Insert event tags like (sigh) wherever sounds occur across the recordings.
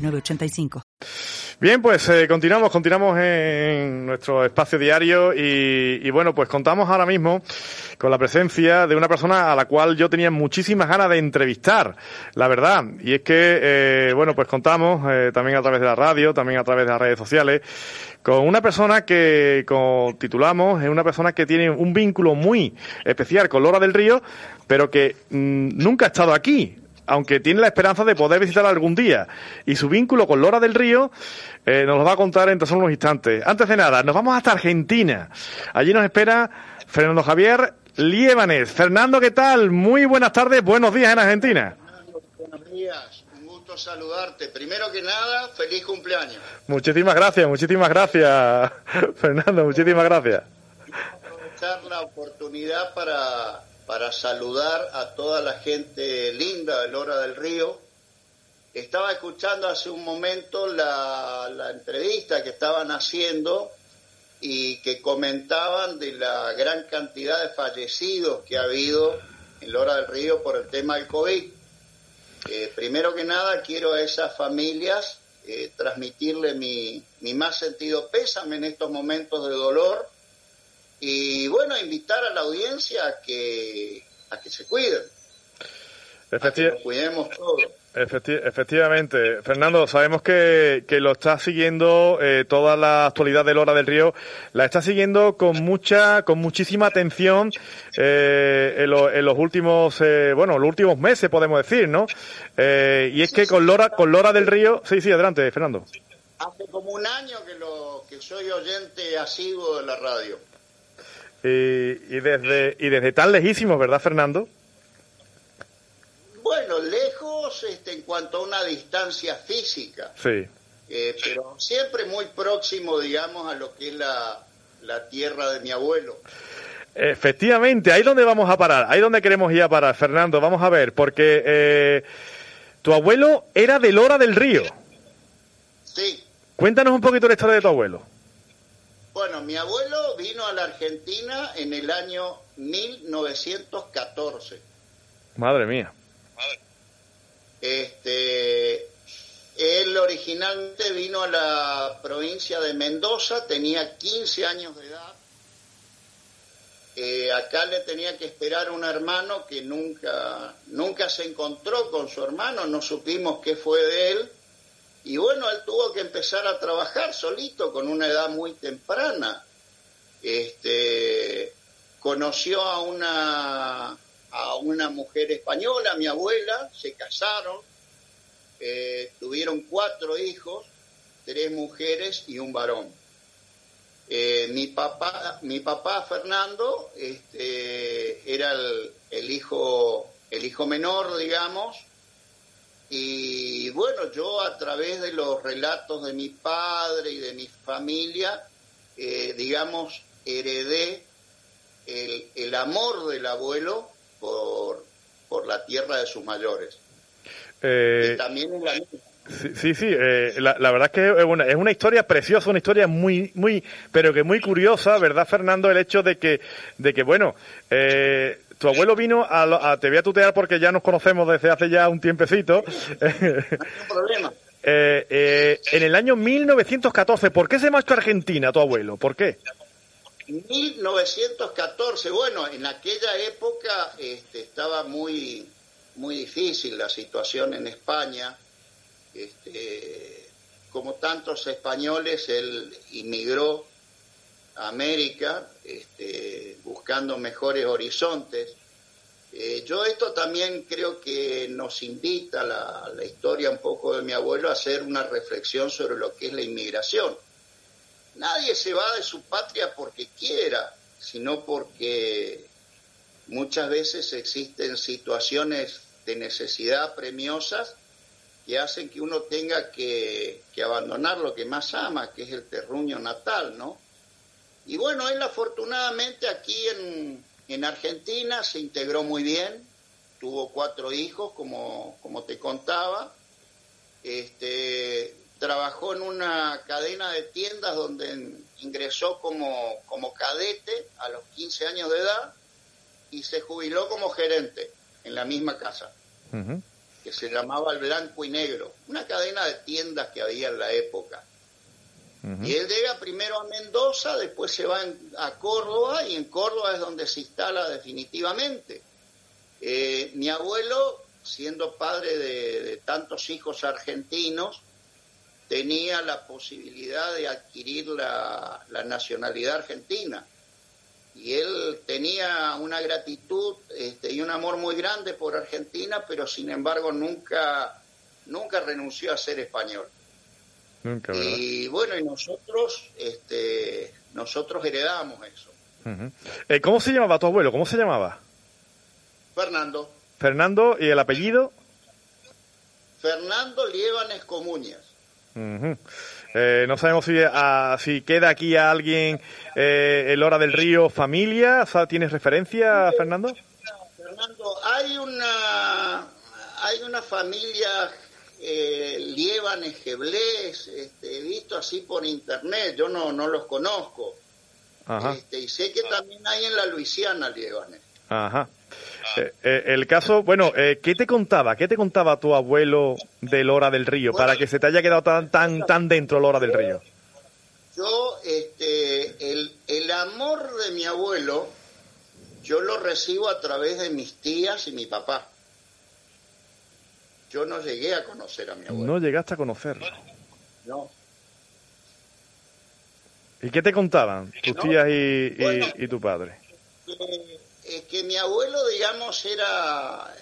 906985. Bien, pues eh, continuamos, continuamos en nuestro espacio diario y, bueno, pues contamos ahora mismo con la presencia de una persona a la cual yo tenía muchísimas ganas de entrevistar, la verdad. Y es que, eh, bueno, pues contamos eh, también a través de la radio, también a través de las redes sociales, con una persona que, como titulamos, es una persona que tiene un vínculo muy especial con Lora del Río, pero que mmm, nunca ha estado aquí aunque tiene la esperanza de poder visitar algún día. Y su vínculo con Lora del Río eh, nos lo va a contar en tan unos instantes. Antes de nada, nos vamos hasta Argentina. Allí nos espera Fernando Javier Liebanes. Fernando, ¿qué tal? Muy buenas tardes, buenos días en Argentina. Buenos días, un gusto saludarte. Primero que nada, feliz cumpleaños. Muchísimas gracias, muchísimas gracias, (laughs) Fernando, muchísimas gracias. Aprovechar la oportunidad para para saludar a toda la gente linda de Lora del Río. Estaba escuchando hace un momento la, la, entrevista que estaban haciendo y que comentaban de la gran cantidad de fallecidos que ha habido en Lora del Río por el tema del COVID. Eh, primero que nada, quiero a esas familias eh, transmitirle mi, mi más sentido pésame en estos momentos de dolor y bueno, invitar a la audiencia a que, a que se cuiden. Efecti a que cuidemos todos. Efecti efectivamente, Fernando, sabemos que, que lo está siguiendo eh, toda la actualidad del Hora del Río, la está siguiendo con mucha, con muchísima atención eh, en, lo, en, los últimos, eh, bueno, los últimos meses podemos decir, ¿no? Eh, y es que con Lora, con Lora del Río, sí, sí, adelante, Fernando. Hace como un año que lo, que soy oyente asiduo de la radio. Y, y, desde, y desde tan lejísimos, ¿verdad, Fernando? Bueno, lejos este, en cuanto a una distancia física. Sí. Eh, pero siempre muy próximo, digamos, a lo que es la, la tierra de mi abuelo. Efectivamente, ahí donde vamos a parar, ahí donde queremos ir a parar, Fernando, vamos a ver, porque eh, tu abuelo era de Lora del Río. Sí. Cuéntanos un poquito la historia de tu abuelo. Bueno, mi abuelo vino a la Argentina en el año 1914. Madre mía. Este, él originalmente vino a la provincia de Mendoza, tenía 15 años de edad. Eh, acá le tenía que esperar un hermano que nunca, nunca se encontró con su hermano, no supimos qué fue de él. Y bueno, él tuvo que empezar a trabajar solito con una edad muy temprana. Este, conoció a una, a una mujer española, mi abuela, se casaron, eh, tuvieron cuatro hijos, tres mujeres y un varón. Eh, mi papá, mi papá Fernando, este, era el, el hijo, el hijo menor, digamos, y bueno, yo a través de los relatos de mi padre y de mi familia, eh, digamos, heredé el, el, amor del abuelo por, por la tierra de sus mayores. Eh, y también en la mía. Sí, sí, sí eh, la, la, verdad es que es una, es una historia preciosa, una historia muy, muy, pero que muy curiosa, ¿verdad, Fernando? El hecho de que, de que bueno, eh, tu abuelo vino a, a, te voy a tutear porque ya nos conocemos desde hace ya un tiempecito. No hay problema. (laughs) Eh, eh, en el año 1914, ¿por qué se marchó a Argentina tu abuelo? ¿Por qué? 1914, bueno, en aquella época este, estaba muy, muy difícil la situación en España. Este, como tantos españoles, él inmigró a América este, buscando mejores horizontes. Eh, yo esto también creo que nos invita la, la historia un poco de mi abuelo a hacer una reflexión sobre lo que es la inmigración. Nadie se va de su patria porque quiera, sino porque muchas veces existen situaciones de necesidad premiosas que hacen que uno tenga que, que abandonar lo que más ama, que es el terruño natal, ¿no? Y bueno, él afortunadamente aquí en, en Argentina se integró muy bien, tuvo cuatro hijos, como, como te contaba, este, trabajó en una cadena de tiendas donde ingresó como, como cadete a los 15 años de edad y se jubiló como gerente en la misma casa, que se llamaba El Blanco y Negro, una cadena de tiendas que había en la época. Y él llega primero a Mendoza, después se va a Córdoba y en Córdoba es donde se instala definitivamente. Eh, mi abuelo, siendo padre de, tantos hijos argentinos, tenía la posibilidad de adquirir la, nacionalidad argentina. Y él tenía una gratitud este, y un amor muy grande por Argentina, pero sin embargo nunca, nunca renunció a ser español y bueno, y nosotros, este, nosotros heredamos eso. Eh, ¿Cómo se llamaba tu abuelo? ¿Cómo se llamaba? Fernando. Fernando, ¿y el apellido? Fernando Liebanes Comuñas. Eh, no sabemos si, si queda aquí a alguien eh, el Hora del Río familia. ¿Tienes referencia, Fernando? Fernando, hay una, hay una familia eh, Liebanes, Geblés, este, he visto así por internet, yo no, no los conozco. Este, y sé que también hay en la Luisiana Liebanes. Ajá. Eh, eh, el caso, bueno, eh, ¿qué te contaba? ¿Qué te contaba tu abuelo de Lora del Río para que se te haya quedado tan tan tan dentro Lora del Río? Yo, este, el, el amor de mi abuelo, yo lo recibo a través de mis tías y mi papá. Yo no llegué a conocer a mi abuelo. No llegaste a conocerlo. No. ¿Y qué te contaban tus tías y, tu padre? Que, que mi abuelo, digamos, era,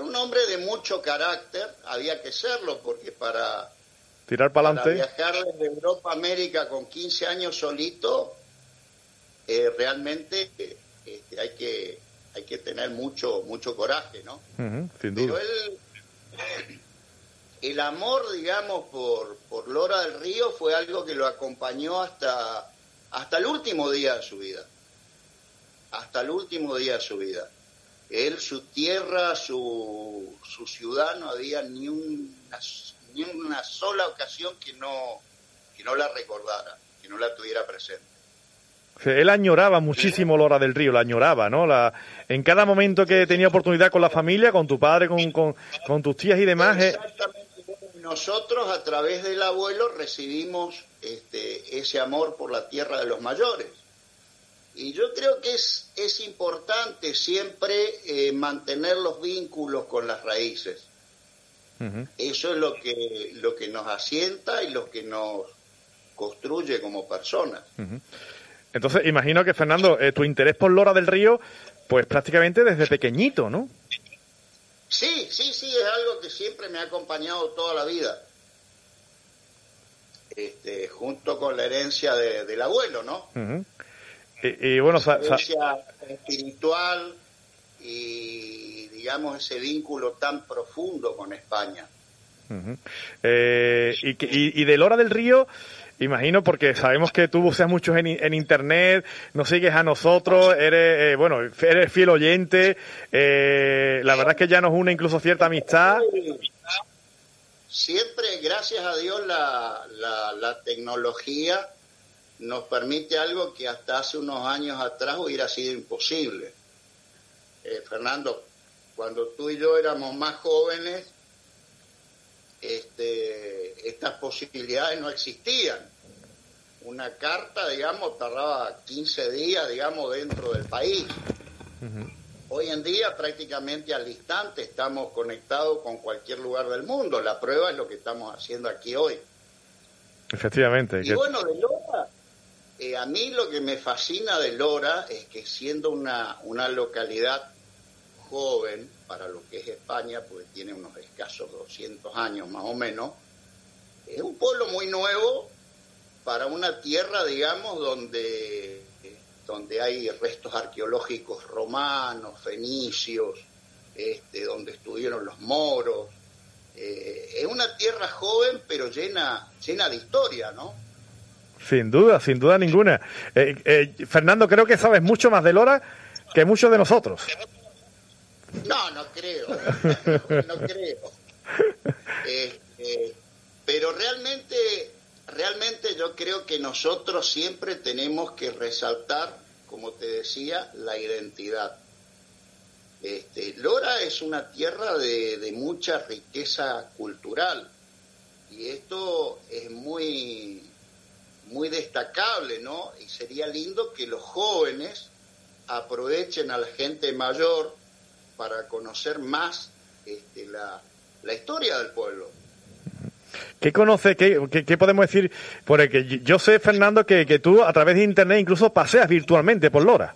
un hombre de mucho carácter, había que serlo, porque para, tirar para viajar desde Europa a América con 15 años solito, eh, realmente este, hay que hay que tener mucho mucho coraje, ¿no? sin duda. Pero él el amor, digamos, por, por Lora del Río fue algo que lo acompañó hasta, hasta el último día de su vida. Hasta el último día de su vida. Él, su tierra, su, su ciudad, no había ni una, ni una sola ocasión que no, que no la recordara, que no la tuviera presente. Él añoraba muchísimo Lora del Río, la añoraba, ¿no? La, en cada momento que tenía oportunidad con la familia, con tu padre, con, con, tus tías y demás. Eh. Exactamente. Nosotros a través del abuelo recibimos este, ese amor por la tierra de los mayores. Y yo creo que es, es importante siempre eh, mantener los vínculos con las raíces. Eso es lo que, lo que nos asienta y lo que nos construye como personas. Entonces, imagino que, Fernando, eh, tu interés por Lora del Río, pues prácticamente desde pequeñito, ¿no? Sí, sí, sí, es algo que siempre me ha acompañado toda la vida. Este, junto con la herencia del abuelo, ¿no? Y, bueno, la herencia espiritual y, digamos, ese vínculo tan profundo con España. Eh, y, y, y de Lora del Río, Imagino porque sabemos que tú buceas mucho en, en, internet, nos sigues a nosotros, eres, eh, bueno, eres fiel oyente, eh, la verdad es que ya nos une incluso cierta amistad. Siempre, gracias a Dios, la, la, tecnología nos permite algo que hasta hace unos años atrás hubiera sido imposible. Eh, Fernando, cuando tú y yo éramos más jóvenes, este, estas posibilidades no existían. Una carta, digamos, tardaba 15 días, digamos, dentro del país. Hoy en día prácticamente al instante estamos conectados con cualquier lugar del mundo. La prueba es lo que estamos haciendo aquí hoy. Efectivamente. Y bueno, de eh, a mí lo que me fascina de Lora es que siendo una, una localidad joven, para lo que es España, pues tiene unos escasos 200 años más o menos. Es un pueblo muy nuevo para una tierra, digamos, donde, donde hay restos arqueológicos romanos, fenicios, este, donde estuvieron los moros. eh, es una tierra joven pero llena, llena de historia, ¿no? Sin duda, sin duda ninguna. Eh, eh, Fernando, creo que sabes mucho más de Lora que muchos de nosotros. No, no creo, (laughs) no, creo. pero realmente, realmente yo creo que nosotros siempre tenemos que resaltar, como te decía, la identidad. Este, Lora es una tierra de, mucha riqueza cultural y esto es muy, muy destacable, ¿no? Y sería lindo que los jóvenes aprovechen a la gente mayor para conocer más este, la, historia del pueblo. ¿Qué conoce, qué, podemos decir? Porque yo sé, Fernando, que, que tú a través de Internet incluso paseas virtualmente por Lora.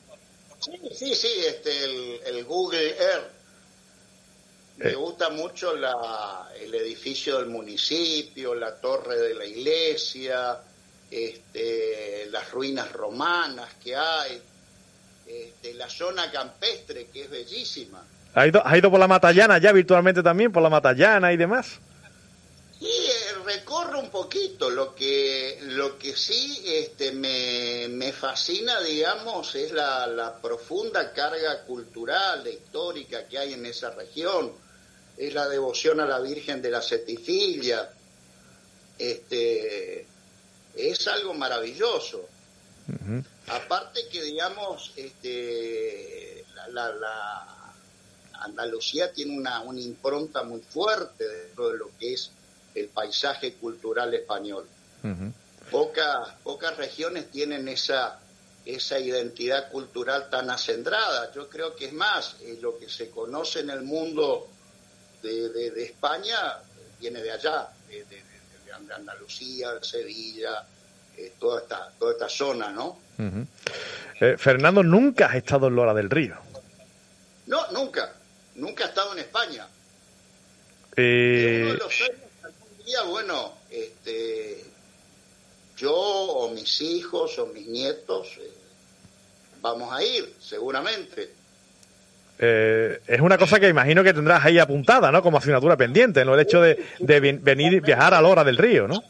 Sí, sí, sí, este, el, Google Earth. Me eh. gusta mucho la, el edificio del municipio, la torre de la iglesia, este, las ruinas romanas que hay, este, la zona campestre que es bellísima. ¿Ha ido, ¿Ha ido por la Matallana ya virtualmente también, por la Matallana y demás? Sí, eh, recorro un poquito. Lo que, lo que sí este, me, me fascina, digamos, es la, la, profunda carga cultural, histórica que hay en esa región. Es la devoción a la Virgen de la Cetifilla. Este, es algo maravilloso. Aparte que, digamos, este, la, la, Andalucía tiene una, una impronta muy fuerte dentro de lo que es el paisaje cultural español. pocas, pocas regiones tienen esa, esa identidad cultural tan acendrada. Yo creo que es más, eh, lo que se conoce en el mundo de, de, España viene de allá, de, de, Andalucía, Sevilla, eh, toda, esta, toda esta zona, ¿no? Eh, Fernando, ¿nunca has estado en Lora del Río? No, nunca. Nunca he estado en España. Eh bueno, este, yo o mis hijos o mis nietos eh, vamos a ir, seguramente. Eh, es una cosa que imagino que tendrás ahí apuntada, ¿no? Como asignatura pendiente, ¿no? El hecho de, de venir, viajar a la hora del río, ¿no?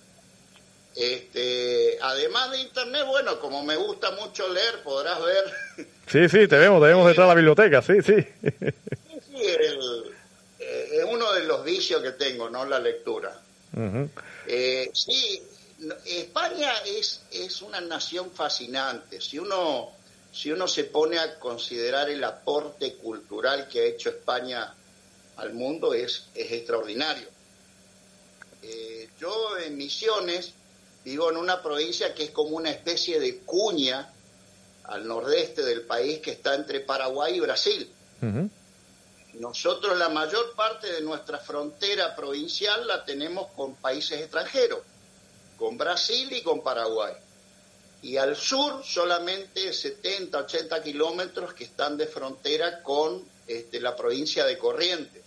Este, además de internet, bueno, como me gusta mucho leer, podrás ver. (laughs) Sí, sí, te vemos, te vemos detrás de la biblioteca, sí, sí. Sí, sí, eh, es uno de los vicios que tengo, ¿no? La lectura. Eh, sí, España es, es una nación fascinante. Si uno, si uno se pone a considerar el aporte cultural que ha hecho España al mundo, es, es extraordinario. Eh, yo en Misiones vivo en una provincia que es como una especie de cuña al nordeste del país que está entre Paraguay y Brasil. Nosotros la mayor parte de nuestra frontera provincial la tenemos con países extranjeros, con Brasil y con Paraguay. Y al sur solamente 70, 80 kilómetros que están de frontera con este, la provincia de Corrientes.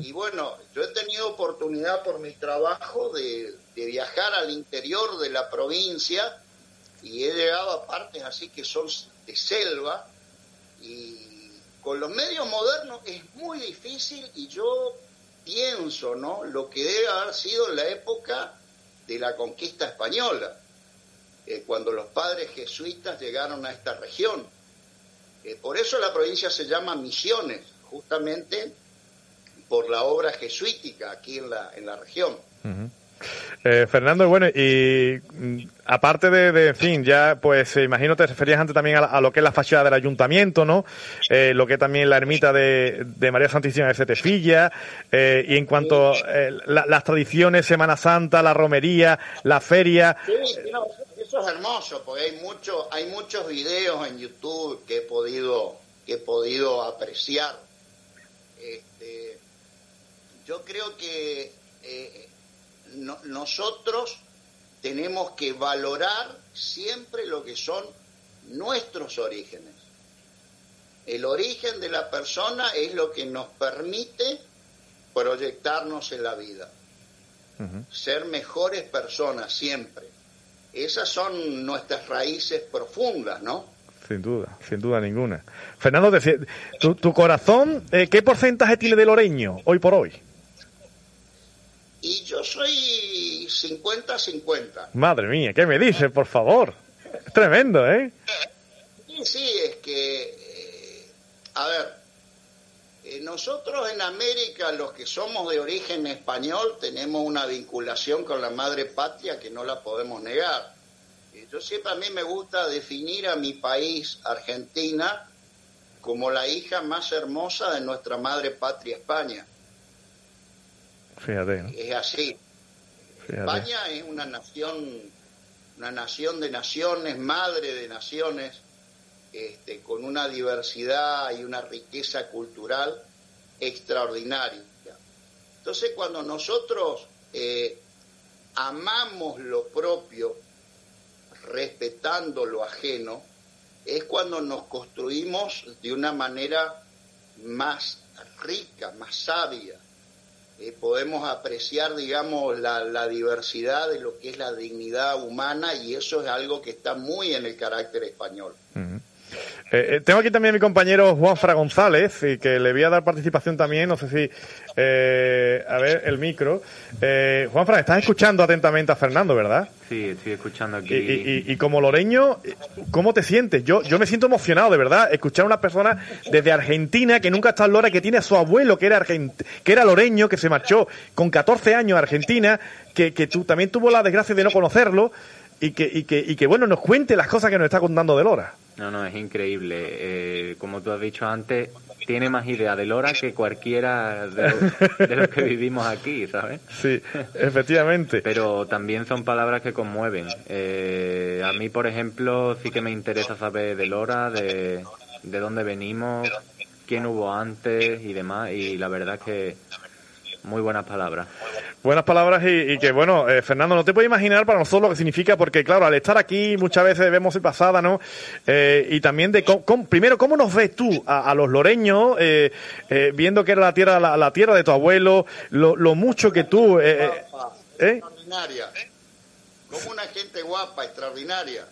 Y bueno, yo he tenido oportunidad por mi trabajo de, de viajar al interior de la provincia y he llegado a partes así que son de selva y con los medios modernos es muy difícil y yo pienso, ¿no? Lo que debe haber sido la época de la conquista española, eh, cuando los padres jesuitas llegaron a esta región. Eh, por eso la provincia se llama Misiones, justamente por la obra jesuítica aquí en la, en la región. Eh, Fernando, bueno, y mm, aparte de, en fin, ya, pues imagino te referías antes también a, lo que es la fachada del ayuntamiento, ¿no? Eh, lo que es también la ermita de, María Santísima de Setefilla, eh, y en cuanto a las tradiciones, Semana Santa, la romería, la feria. Sí, eso es hermoso, porque hay, mucho, hay muchos videos en YouTube que he podido, que he podido apreciar. Este, yo creo que nosotros tenemos que valorar siempre lo que son nuestros orígenes. El origen de la persona es lo que nos permite proyectarnos en la vida, ser mejores personas siempre. Esas son nuestras raíces profundas, ¿no? Sin duda, sin duda ninguna. Fernando, tu, tu corazón, eh, ¿qué porcentaje tiene de loreño hoy por hoy? Y yo soy 50-50. Madre mía, ¿qué me dices, por favor? Es tremendo, ¿eh? Sí, sí, es que, eh, a ver, nosotros en América, los que somos de origen español, tenemos una vinculación con la madre patria que no la podemos negar. Eh, yo siempre a mí me gusta definir a mi país, Argentina, como la hija más hermosa de nuestra madre patria España. Fíjate, ¿no? Es así. España es una nación, una nación de naciones, madre de naciones, este, con una diversidad y una riqueza cultural extraordinaria. Entonces, cuando nosotros eh, amamos lo propio, respetando lo ajeno, es cuando nos construimos de una manera más rica, más sabia. Eh, podemos apreciar, digamos, la, diversidad de lo que es la dignidad humana y eso es algo que está muy en el carácter español. Eh, eh, tengo aquí también a mi compañero Juan Fra González, y que le voy a dar participación también, no sé si, eh, a ver, el micro. Eh, Juan Fra, estás escuchando atentamente a Fernando, ¿verdad? Sí, estoy escuchando aquí. Y, y, como loreño, ¿cómo te sientes? Yo, yo me siento emocionado, de verdad, escuchar a una persona desde Argentina que nunca está en Lora, que tiene a su abuelo que era, que era loreño, que se marchó con 14 años a Argentina, que, que tú, también tuvo la desgracia de no conocerlo, y que, y que, y que, bueno, nos cuente las cosas que nos está contando de Lora. No, no, es increíble. Eh, como tú has dicho antes, tiene más idea de Lora que cualquiera de los, que vivimos aquí, ¿sabes? Sí, efectivamente. Pero también son palabras que conmueven. Eh, a mí, por ejemplo, sí que me interesa saber de Lora, de, de dónde venimos, quién hubo antes y demás. Y la verdad es que muy buenas palabras. Buenas palabras y, que, bueno, eh, Fernando, no te puedes imaginar para nosotros lo que significa, porque, claro, al estar aquí muchas veces vemos el pasada, ¿no? Eh, y también de, cómo, primero, ¿cómo nos ves tú a, los loreños, eh, viendo que era la tierra la, tierra de tu abuelo, lo, lo mucho que tú... extraordinaria. Como una gente guapa, extraordinaria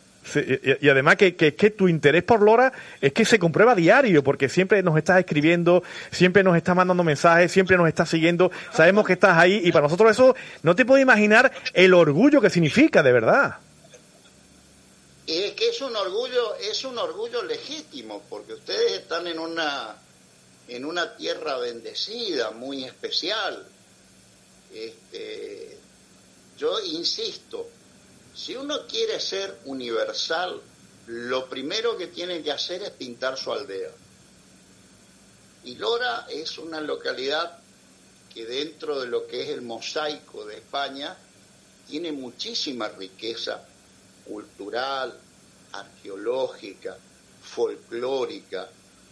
y, además que, que, tu interés por Lora es que se comprueba diario, porque siempre nos estás escribiendo, siempre nos estás mandando mensajes, siempre nos estás siguiendo, sabemos que estás ahí y para nosotros eso no te puedo imaginar el orgullo que significa, de verdad. Es que es un orgullo, es un orgullo legítimo, porque ustedes están en una, en una tierra bendecida, muy especial. Este, yo insisto, si uno quiere ser universal, lo primero que tiene que hacer es pintar su aldea. Y Lora es una localidad que dentro de lo que es el mosaico de España tiene muchísima riqueza cultural, arqueológica, folclórica,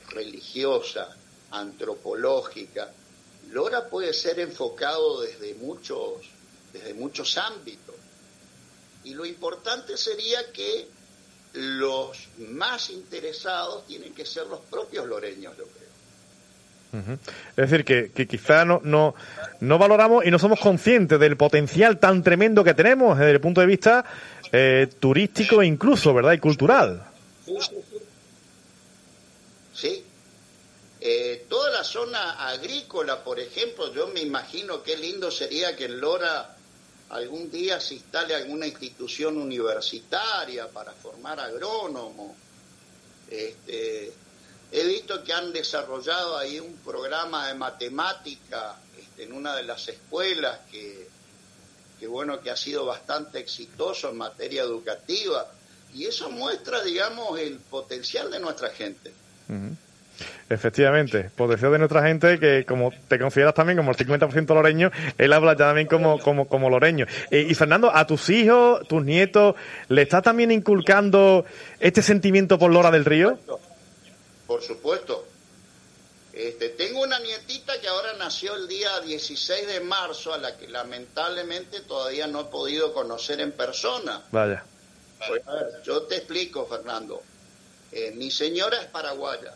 religiosa, antropológica. Lora puede ser enfocado desde muchos, desde muchos ámbitos. Y lo importante sería que los más interesados tienen que ser los propios loreños, yo creo. Es decir, que, que quizá no, no, no, valoramos y no somos conscientes del potencial tan tremendo que tenemos desde el punto de vista eh, turístico e incluso, ¿verdad? Y cultural. Sí. Eh, toda la zona agrícola, por ejemplo, yo me imagino qué lindo sería que en Lora algún día se instale alguna institución universitaria para formar agrónomos. Este, he visto que han desarrollado ahí un programa de matemática este, en una de las escuelas que, que, bueno, que ha sido bastante exitoso en materia educativa. Y eso muestra, digamos, el potencial de nuestra gente. Efectivamente, potencial de nuestra gente que como te consideras también como el 50% loreño, él habla ya también como, como, como loreño. Eh, y Fernando, a tus hijos, tus nietos, ¿le estás también inculcando este sentimiento por Lora del Río? Por supuesto. Este, tengo una nietita que ahora nació el día 16 de marzo, a la que lamentablemente todavía no he podido conocer en persona. Vaya. Pues, yo te explico, Fernando. Eh, mi señora es paraguaya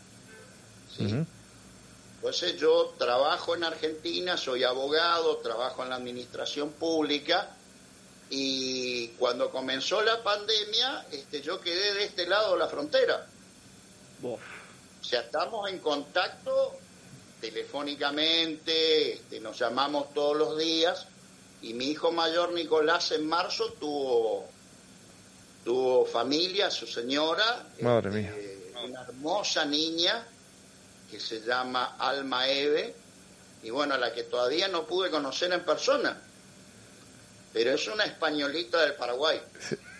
entonces yo trabajo en Argentina, soy abogado, trabajo en la administración pública y cuando comenzó la pandemia este, yo quedé de este lado de la frontera. O sea, estamos en contacto telefónicamente, este, nos llamamos todos los días, y mi hijo mayor Nicolás en marzo tuvo tuvo familia, su señora, Madre mía. este, una hermosa niña que se llama Alma Eve, y bueno, a la que todavía no pude conocer en persona, pero es una españolita del Paraguay.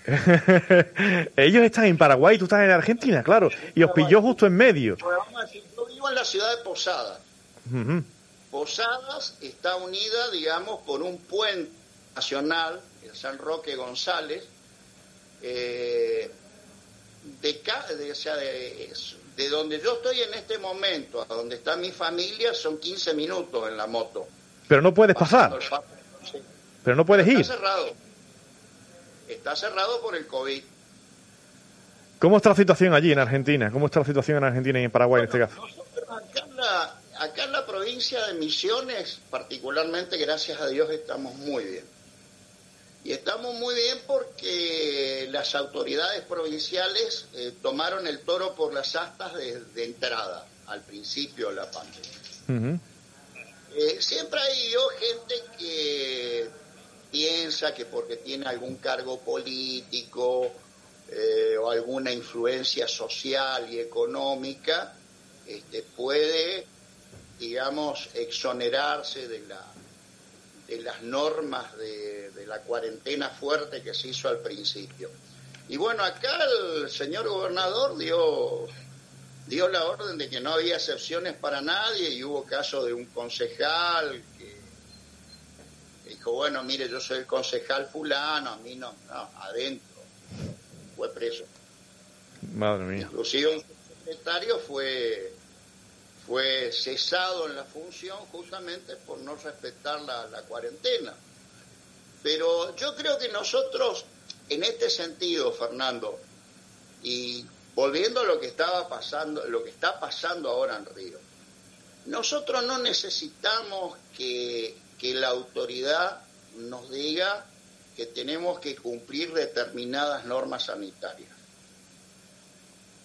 (laughs) Ellos están en Paraguay, tú estás en Argentina, claro, y os pilló justo en medio. Pues vamos a decir, yo vivo en la ciudad de Posadas. Posadas está unida, digamos, por un puente nacional, el San Roque González, eh, de, de, o sea, de, de donde yo estoy en este momento, a donde está mi familia, son 15 minutos en la moto. Pero no puedes pasar, el paso. Sí. pero no puedes Está ir. cerrado. Está cerrado por el COVID. ¿Cómo está la situación allí en Argentina? ¿Cómo está la situación en Argentina y en Paraguay en este caso? Nosotros acá en, la, acá en la provincia de Misiones, particularmente, gracias a Dios, estamos muy bien. Y estamos muy bien porque las autoridades provinciales eh, tomaron el toro por las astas de, de entrada al principio de la pandemia. Eh, siempre hay yo, gente que piensa que porque tiene algún cargo político eh, o alguna influencia social y económica, este, puede, digamos, exonerarse de, la, de las normas de, de la cuarentena fuerte que se hizo al principio. Y bueno, acá el señor gobernador dio dio la orden de que no había excepciones para nadie y hubo caso de un concejal que dijo, bueno, mire, yo soy el concejal fulano, a mí no, no, adentro, fue preso. Madre mía. Inclusive un secretario fue, fue cesado en la función justamente por no respetar la, cuarentena. Pero yo creo que nosotros, en este sentido, Fernando, y volviendo a lo que estaba pasando, lo que está pasando ahora en Río, nosotros no necesitamos que, que la autoridad nos diga que tenemos que cumplir determinadas normas sanitarias.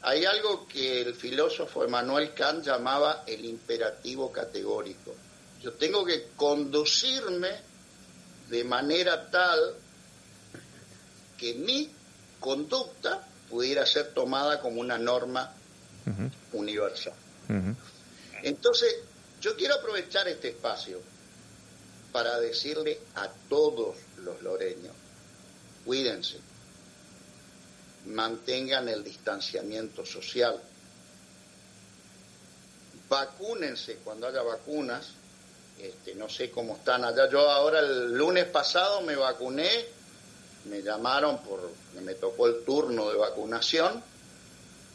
Hay algo que el filósofo Emmanuel Kant llamaba el imperativo categórico. Yo tengo que conducirme de manera tal que mi conducta pudiera ser tomada como una norma universal. Entonces, yo quiero aprovechar este espacio para decirle a todos los loreños, cuídense, mantengan el distanciamiento social, vacúnense cuando haya vacunas, este, no sé cómo están allá, yo ahora el lunes pasado me vacuné, me llamaron por, me tocó el turno de vacunación,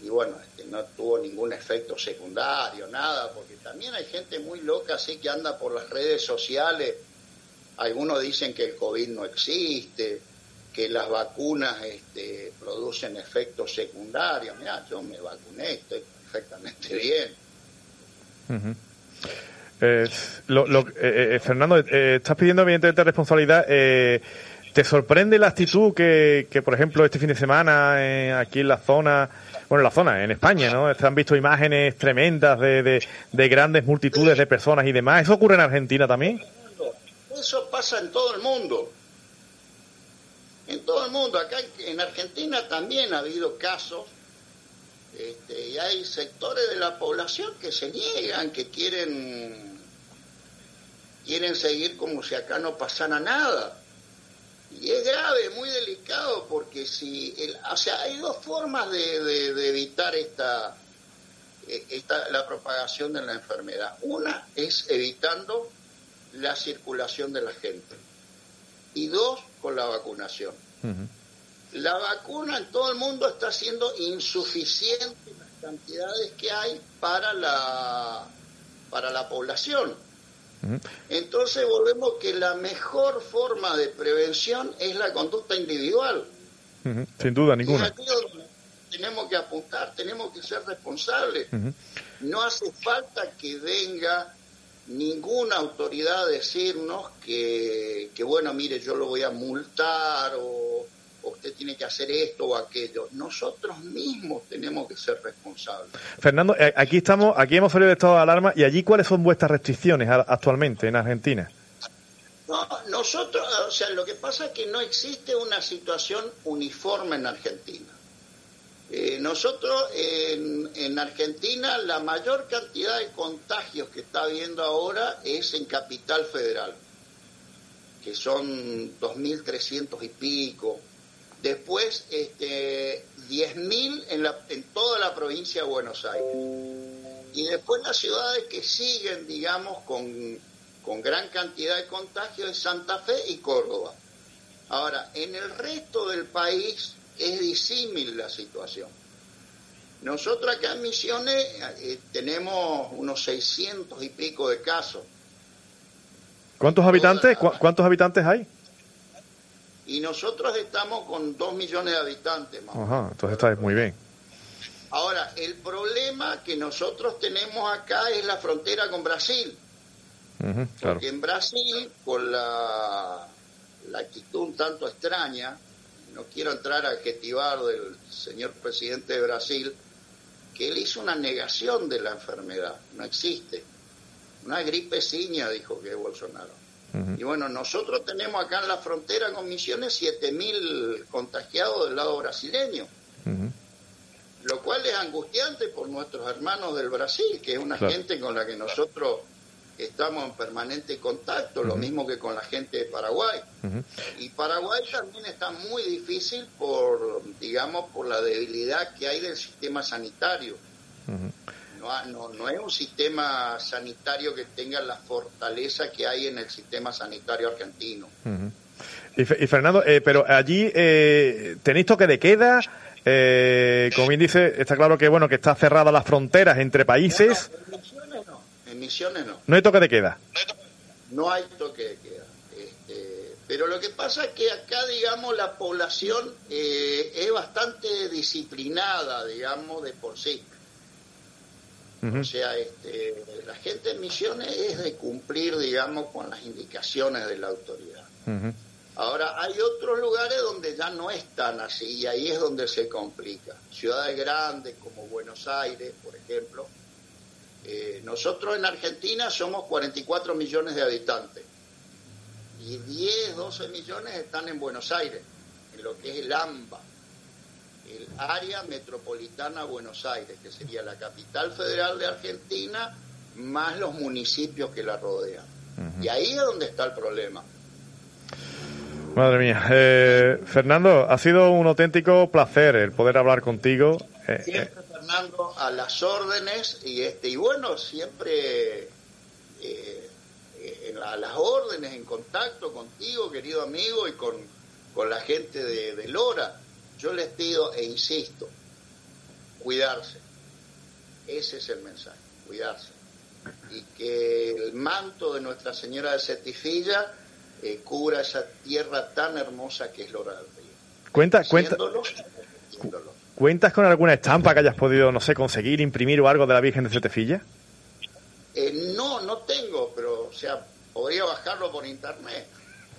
y bueno, este, no tuvo ningún efecto secundario, nada, porque también hay gente muy loca así que anda por las redes sociales, algunos dicen que el COVID no existe, que las vacunas este, producen efectos secundarios, mira, yo me vacuné, estoy perfectamente bien. Eh, lo- lo- eh, eh, Fernando, eh, estás pidiendo evidentemente responsabilidad. Eh, ¿Te sorprende la actitud que, que, por ejemplo, este fin de semana aquí en la zona, bueno, en la zona, en España, ¿no? Se han visto imágenes tremendas de, de, de grandes multitudes de personas y demás. ¿Eso ocurre en Argentina también? Eso pasa en todo el mundo. En todo el mundo. Acá en Argentina también ha habido casos este, y hay sectores de la población que se niegan, que quieren, quieren seguir como si acá no pasara nada. Y es grave, muy delicado, porque si, el, o sea, hay dos formas de, de- de evitar esta, eh, esta, la propagación de la enfermedad. Una es evitando la circulación de la gente. Y dos, con la vacunación. La vacuna en todo el mundo está siendo insuficiente las cantidades que hay para la, para la población. Entonces volvemos que la mejor forma de prevención es la conducta individual. Sin duda, ninguna. tenemos que apuntar, tenemos que ser responsables. No hace falta que venga ninguna autoridad a decirnos que, que, bueno, mire, yo lo voy a multar o, o usted tiene que hacer esto o aquello. Nosotros mismos tenemos que ser responsables. Fernando, eh, aquí estamos, aquí hemos salido de estado de alarma y allí cuáles son vuestras restricciones actualmente en Argentina. No, nosotros, o sea, lo que pasa es que no existe una situación uniforme en Argentina. Eh, nosotros en, en, Argentina la mayor cantidad de contagios que está habiendo ahora es en Capital Federal, que son 2.300 y pico. Después, este, 10.000 en, en toda la provincia de Buenos Aires. Y después las ciudades que siguen, digamos, con, con gran cantidad de contagios es Santa Fe y Córdoba. Ahora, en el resto del país es disímil la situación. Nosotros acá en Misiones eh, tenemos unos 600 y pico de casos. ¿Cuántos habitantes? ¿Cuántos habitantes hay? Y nosotros estamos con 2 millones de habitantes. Ajá, entonces está muy bien. Ahora, el problema que nosotros tenemos acá es la frontera con Brasil. Porque en Brasil, con la, la actitud un tanto extraña, no quiero entrar a adjetivar del señor presidente de Brasil, que él hizo una negación de la enfermedad, no existe. Una gripe ciña, dijo que es Bolsonaro. Y bueno, nosotros tenemos acá en la frontera con Misiones 7.000 contagiados del lado brasileño, lo cual es angustiante por nuestros hermanos del Brasil, que es una gente con la que nosotros estamos en permanente contacto, lo mismo que con la gente de Paraguay. Y Paraguay también está muy difícil por, digamos, por la debilidad que hay del sistema sanitario. no, no, es un sistema sanitario que tenga la fortaleza que hay en el sistema sanitario argentino. y, Fernando, eh, pero allí eh, tenéis toque de queda. Eh, como bien dice, está claro que bueno que está cerrada las fronteras entre países. Misiones no. No hay toque de queda. No hay toque de queda. Este, pero lo que pasa es que acá, digamos, la población eh, es bastante disciplinada, digamos, de por sí. O sea, este, la gente en Misiones es de cumplir, digamos, con las indicaciones de la autoridad. Ahora, hay otros lugares donde ya no es tan así y ahí es donde se complica. Ciudades grandes como Buenos Aires, por ejemplo, eh, nosotros en Argentina somos 44 millones de habitantes y 10, 12 millones están en Buenos Aires, en lo que es el AMBA, el área metropolitana Buenos Aires, que sería la capital federal de Argentina, más los municipios que la rodean. Y ahí es donde está el problema. Madre mía. Eh, Fernando, ha sido un auténtico placer el poder hablar contigo. Eh, a las órdenes y este y bueno siempre eh, a las órdenes en contacto contigo querido amigo y con, con la gente de, de Lora yo les pido e insisto cuidarse ese es el mensaje cuidarse y que el manto de Nuestra Señora de Cetifilla eh, cubra esa tierra tan hermosa que es Lora del Río. Cuenta, cuenta. ¿Cuentas con alguna estampa que hayas podido, no sé, conseguir, imprimir o algo de la Virgen de Cetefilla? Eh, no, no tengo, pero, o sea, podría bajarlo por internet.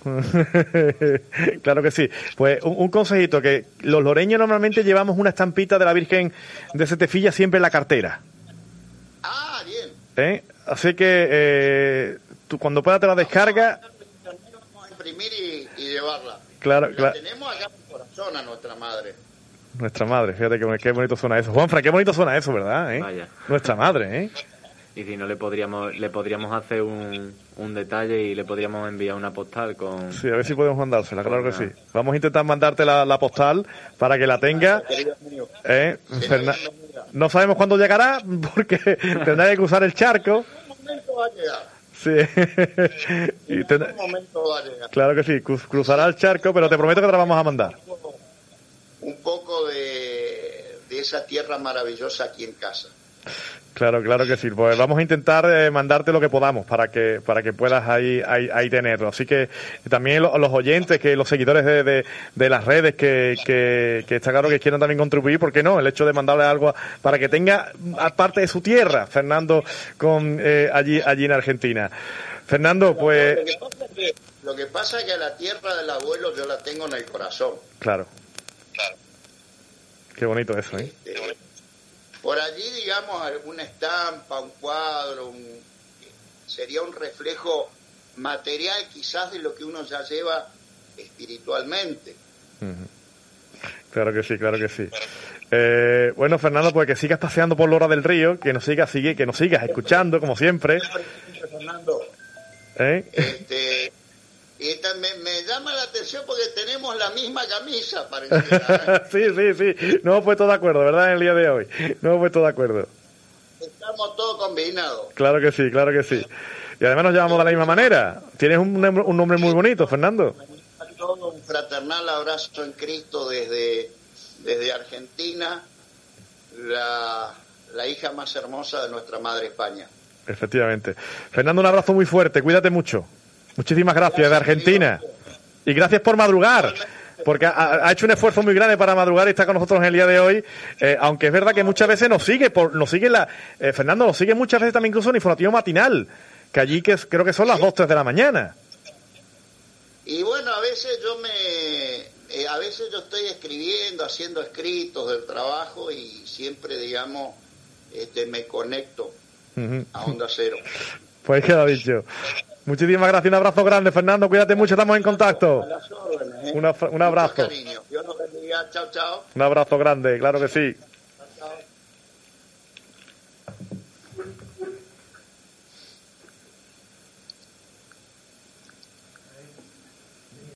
(laughs) claro que sí. Pues un, consejito, que los loreños normalmente llevamos una estampita de la Virgen de Cetefilla siempre en la cartera. Ah, bien. ¿Eh? Así que eh, tú cuando puedas te la descarga. Vamos a imprimir y, llevarla. Claro, claro. Tenemos acá en corazón a nuestra madre. Nuestra madre, fíjate qué, qué bonito suena eso. Juanfra, qué bonito suena eso, ¿verdad? ¿Eh? Nuestra madre, ¿eh? Y si no, le podríamos, le podríamos hacer un, un detalle y le podríamos enviar una postal con... Sí, a ver si podemos mandársela, claro que sí. Vamos a intentar mandarte la, la postal para que la tenga. ¿Eh? No sabemos cuándo llegará porque (laughs) tendrá que cruzar el charco. Sí. (laughs) y Claro que sí, cruzará el charco, pero te prometo que te la vamos a mandar un poco de, esa tierra maravillosa aquí en casa. Claro, claro que sí. Pues vamos a intentar eh, mandarte lo que podamos para que para que puedas ahí, ahí, tenerlo. Así que también los oyentes, que los seguidores de, de, las redes, que, que, está claro que quieran también contribuir, ¿por qué no? El hecho de mandarle algo para que tenga parte de su tierra, Fernando, con eh, allí allí en Argentina. Fernando, pues... Lo que pasa es que la tierra del abuelo yo la tengo en el corazón. Claro. Qué bonito eso, ¿eh? Este, por allí, digamos, alguna estampa, un cuadro, sería un reflejo material quizás de lo que uno ya lleva espiritualmente. Claro que sí, claro que sí. Eh, bueno, Fernando, pues que sigas paseando por Lora del Río, que nos sigas, sigue, que nos sigas escuchando, como siempre. Fernando, ¿Eh? este, y me, me, llama la atención porque tenemos la misma camisa, parece. (laughs) sí, sí, sí. No hemos puesto de acuerdo, ¿verdad? En el día de hoy. No hemos puesto de acuerdo. Estamos todos combinados. Claro que sí, claro que sí. Y además nos llamamos de la misma manera. Tienes un, un nombre muy bonito, Fernando. Un fraternal abrazo en Cristo desde, desde Argentina, la, la hija más hermosa de nuestra madre España. Efectivamente. Fernando, un abrazo muy fuerte. Cuídate mucho. Muchísimas gracias, de Argentina. Y gracias por madrugar, porque ha, hecho un esfuerzo muy grande para madrugar y está con nosotros en el día de hoy. Eh, aunque es verdad que muchas veces nos sigue, por, nos sigue la, eh, Fernando, nos sigue muchas veces también incluso en informativo matinal, que allí que creo que son las 2, 3 de la mañana. Y bueno, a veces yo me, eh, a veces yo estoy escribiendo, haciendo escritos del trabajo y siempre, digamos, este, me conecto a Onda Cero. (laughs) Pues queda dicho. Muchísimas gracias, un abrazo grande, Fernando. Cuídate mucho, estamos en contacto. ¿eh? un abrazo. Un abrazo grande, claro que sí.